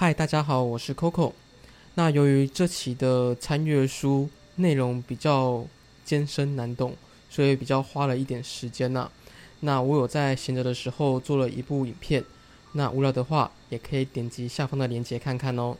嗨，大家好，我是 Coco。那由于这期的参阅书内容比较艰深难懂，所以比较花了一点时间呐。那我有在闲着的时候做了一部影片，那无聊的话也可以点击下方的链接看看哦。